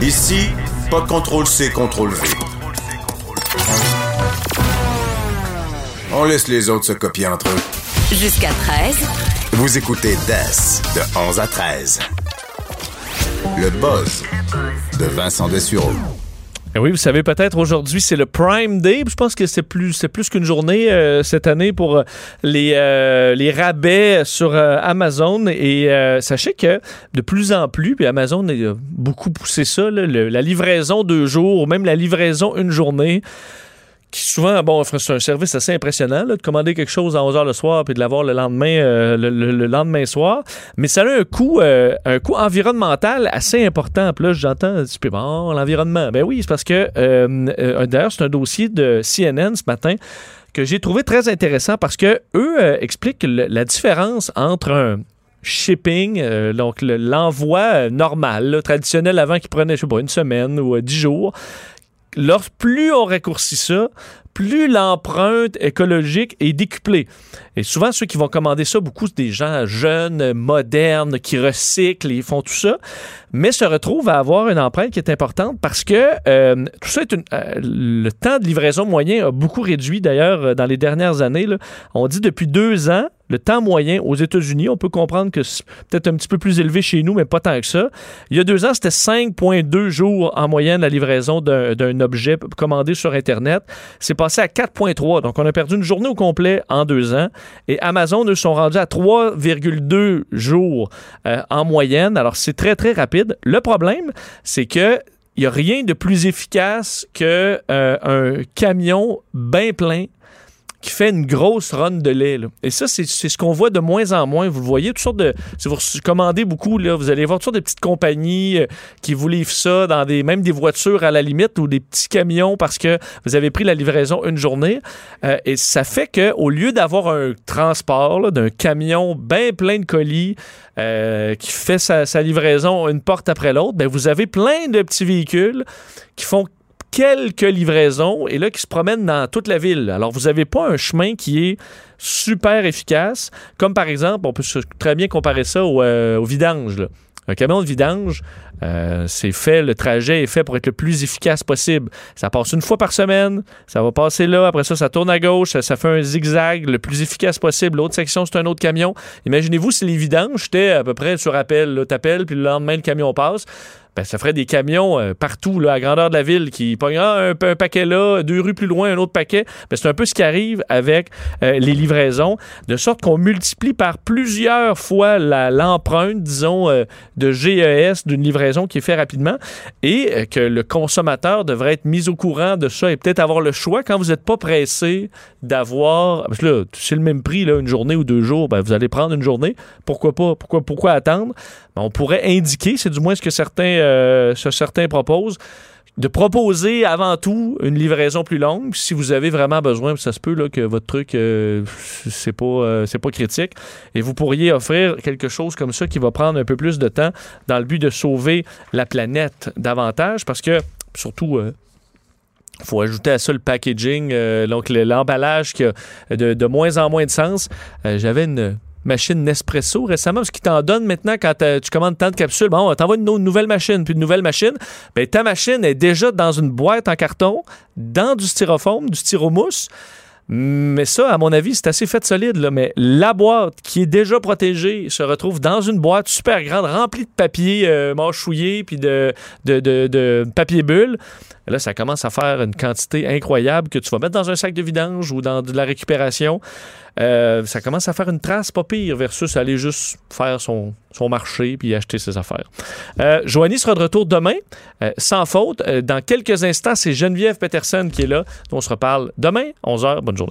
Ici, pas de contrôle C, contrôle V. On laisse les autres se copier entre eux. Jusqu'à 13. Vous écoutez DAS de 11 à 13. Le buzz de Vincent Dessureau. Eh oui, vous savez peut-être aujourd'hui c'est le Prime Day. Je pense que c'est plus c'est plus qu'une journée euh, cette année pour euh, les euh, les rabais sur Amazon et sachez que de plus en plus puis Amazon a beaucoup poussé ça la livraison deux jours ou même la livraison une journée qui souvent, bon, c'est un service assez impressionnant de commander quelque chose à 11 h le soir puis de l'avoir le lendemain, euh, le, lendemain soir. Mais ça a un coût, euh, un coût environnemental assez important. Là, j'entends, bon, l'environnement. Ben oui, c'est parce que, euh, d'ailleurs, c'est un dossier de CNN ce matin que j'ai trouvé très intéressant parce que eux expliquent la différence entre un shipping, donc l'envoi normal, traditionnel avant qui prenait, je sais pas, une semaine ou dix jours, plus on raccourcit ça, plus l'empreinte écologique est décuplée. Et souvent, ceux qui vont commander ça, beaucoup, c'est des gens jeunes, modernes, qui recyclent, ils font tout ça, mais se retrouvent à avoir une empreinte qui est importante parce que euh, tout ça est une, euh, le temps de livraison moyen a beaucoup réduit d'ailleurs euh, dans les dernières années. Là. On dit depuis deux ans, le temps moyen aux États-Unis, on peut comprendre que c'est peut-être un petit peu plus élevé chez nous, mais pas tant que ça. Il y a deux ans, c'était 5,2 jours en moyenne la livraison d'un objet commandé sur Internet. C'est passé à 4,3. Donc, on a perdu une journée au complet en deux ans. Et Amazon, eux, sont rendus à 3,2 jours en moyenne. Alors, c'est très, très rapide. Le problème, c'est que il n'y a rien de plus efficace que euh, un camion bien plein qui fait une grosse run de lait. Et ça, c'est ce qu'on voit de moins en moins. Vous le voyez, toutes sortes de. Si vous commandez beaucoup, là, vous allez voir toutes sortes de petites compagnies euh, qui vous livrent ça dans des même des voitures à la limite ou des petits camions parce que vous avez pris la livraison une journée. Euh, et ça fait que au lieu d'avoir un transport d'un camion bien plein de colis euh, qui fait sa, livraison une porte après l'autre, ben vous avez plein de petits véhicules qui font quelques livraisons et là qui se promènent dans toute la ville. Alors vous n'avez pas un chemin qui est super efficace, comme par exemple, on peut très bien comparer ça au, euh, vidange. Un camion de vidange, euh, c'est fait, le trajet est fait pour être le plus efficace possible. Ça passe une fois par semaine, ça va passer là, après ça, ça tourne à gauche, ça, fait un zigzag le plus efficace possible. L'autre section, c'est un autre camion. Imaginez-vous si les vidanges étaient à peu près sur appel, t'appelles, puis le lendemain, le camion passe. Ben, ça ferait des camions euh, partout, là, à grandeur de la ville, qui pognent ah, un, paquet là, deux rues plus loin, un autre paquet. Ben, c'est un peu ce qui arrive avec euh, les livraisons, de sorte qu'on multiplie par plusieurs fois l'empreinte, disons, euh, de GES d'une livraison qui est faite rapidement, et que le consommateur devrait être mis au courant de ça et peut-être avoir le choix quand vous n'êtes pas pressé d'avoir. Parce que là, c'est le même prix, là, une journée ou deux jours, ben, vous allez prendre une journée. Pourquoi pas? Pourquoi, pourquoi attendre? Ben, on pourrait indiquer, c'est du moins ce que certains euh, ce certains proposent de proposer avant tout une livraison plus longue. Si vous avez vraiment besoin, ça se peut là, que votre truc, euh, c'est pas, euh, c'est pas critique. Et vous pourriez offrir quelque chose comme ça qui va prendre un peu plus de temps dans le but de sauver la planète davantage parce que, surtout, il faut ajouter à ça le packaging, donc l'emballage qui a de, de, moins en moins de sens. J'avais une machine Nespresso récemment, ce qui t'en donne maintenant quand tu commandes tant de capsules. Bon, t'envoies une, une, nouvelle machine, puis une nouvelle machine. Bien, ta machine est déjà dans une boîte en carton, dans du styrofoam, du styromousse. Mais ça, à mon avis, c'est assez fait solide. Là. Mais la boîte qui est déjà protégée se retrouve dans une boîte super grande, remplie de papier euh, mâchouillé puis de, de, de, papier bulle. Là, ça commence à faire une quantité incroyable que tu vas mettre dans un sac de vidange ou dans de la récupération. Euh, ça commence à faire une trace pas pire versus aller juste faire son, marché puis acheter ses affaires. Euh, Joanie sera de retour demain, euh, sans faute. dans quelques instants, c'est Geneviève Peterson qui est là. On se reparle demain, 11h. Bonne journée.